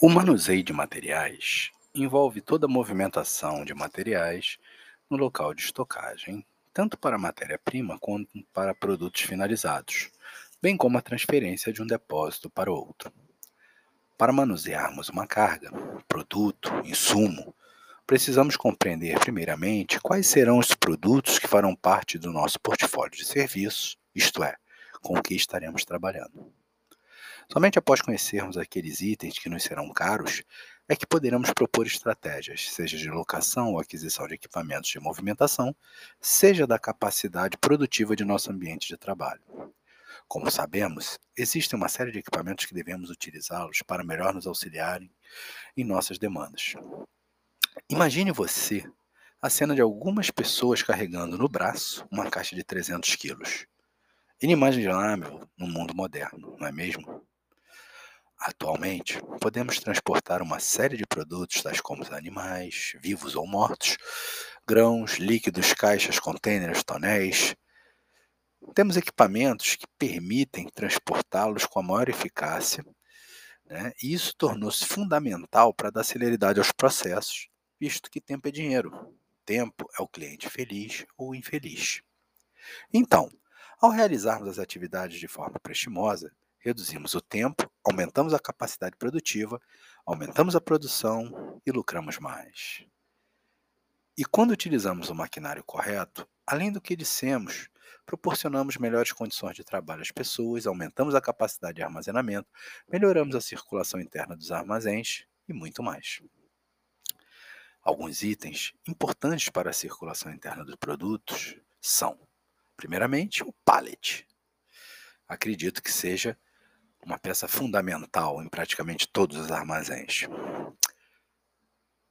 O manuseio de materiais envolve toda a movimentação de materiais no local de estocagem, tanto para matéria-prima quanto para produtos finalizados, bem como a transferência de um depósito para outro. Para manusearmos uma carga, produto, insumo, precisamos compreender primeiramente quais serão os produtos que farão parte do nosso portfólio de serviços, isto é, com o que estaremos trabalhando. Somente após conhecermos aqueles itens que nos serão caros, é que poderemos propor estratégias, seja de locação ou aquisição de equipamentos de movimentação, seja da capacidade produtiva de nosso ambiente de trabalho. Como sabemos, existe uma série de equipamentos que devemos utilizá-los para melhor nos auxiliarem em nossas demandas. Imagine você a cena de algumas pessoas carregando no braço uma caixa de 300 quilos. Inimaginável no mundo moderno, não é mesmo? Atualmente, podemos transportar uma série de produtos, tais como animais, vivos ou mortos, grãos, líquidos, caixas, contêineres, tonéis. Temos equipamentos que permitem transportá-los com a maior eficácia, né? e isso tornou-se fundamental para dar celeridade aos processos, visto que tempo é dinheiro. Tempo é o cliente feliz ou infeliz. Então, ao realizarmos as atividades de forma prestimosa, reduzimos o tempo, aumentamos a capacidade produtiva, aumentamos a produção e lucramos mais. E quando utilizamos o maquinário correto, além do que dissemos, proporcionamos melhores condições de trabalho às pessoas, aumentamos a capacidade de armazenamento, melhoramos a circulação interna dos armazéns e muito mais. Alguns itens importantes para a circulação interna dos produtos são, primeiramente, o pallet. Acredito que seja uma peça fundamental em praticamente todos os armazéns.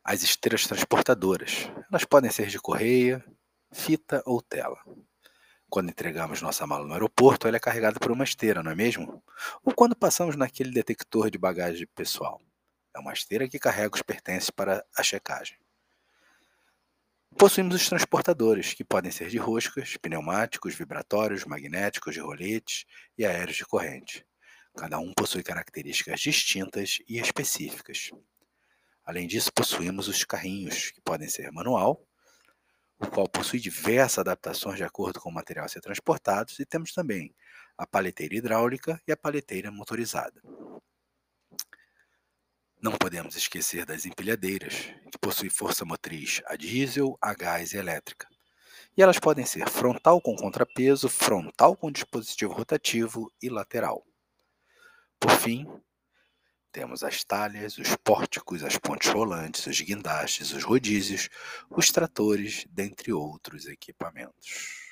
As esteiras transportadoras. Elas podem ser de correia, fita ou tela. Quando entregamos nossa mala no aeroporto, ela é carregada por uma esteira, não é mesmo? Ou quando passamos naquele detector de bagagem pessoal. É uma esteira que carrega os pertences para a checagem. Possuímos os transportadores, que podem ser de roscas, pneumáticos, vibratórios, magnéticos, de roletes e aéreos de corrente. Cada um possui características distintas e específicas. Além disso, possuímos os carrinhos, que podem ser manual, o qual possui diversas adaptações de acordo com o material a ser transportado, e temos também a paleteira hidráulica e a paleteira motorizada. Não podemos esquecer das empilhadeiras, que possuem força motriz a diesel, a gás e elétrica. E elas podem ser frontal com contrapeso, frontal com dispositivo rotativo e lateral. Por fim, temos as talhas, os pórticos, as pontes rolantes, os guindastes, os rodízios, os tratores, dentre outros equipamentos.